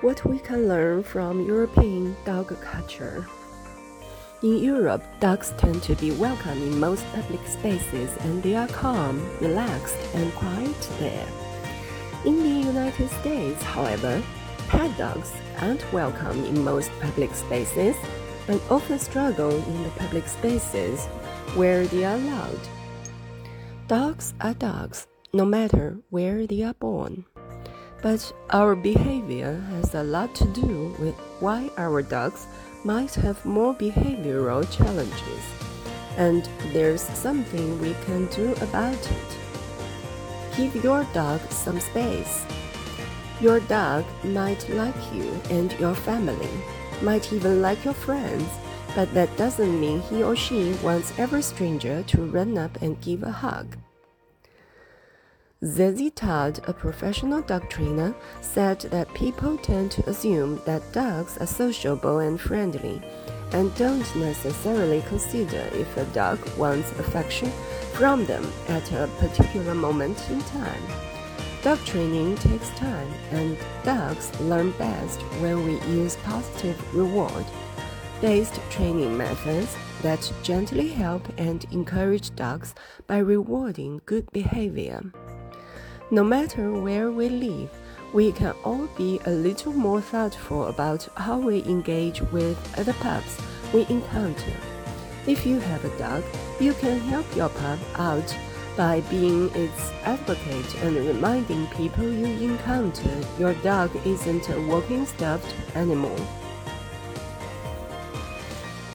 what we can learn from European dog culture. In Europe, dogs tend to be welcome in most public spaces and they are calm, relaxed, and quiet there. In the United States, however, pet dogs aren't welcome in most public spaces and often struggle in the public spaces where they are allowed. Dogs are dogs, no matter where they are born. But our behavior has a lot to do with why our dogs might have more behavioral challenges, and there's something we can do about it. Give your dog some space. Your dog might like you and your family, might even like your friends, but that doesn't mean he or she wants every stranger to run up and give a hug. Zazie Todd, a professional dog trainer, said that people tend to assume that dogs are sociable and friendly and don't necessarily consider if a dog wants affection from them at a particular moment in time. Dog training takes time, and dogs learn best when we use positive reward based training methods that gently help and encourage dogs by rewarding good behavior. No matter where we live, we can all be a little more thoughtful about how we engage with other pups we encounter. If you have a dog, you can help your pup out by being its advocate and reminding people you encounter your dog isn't a walking stuffed animal.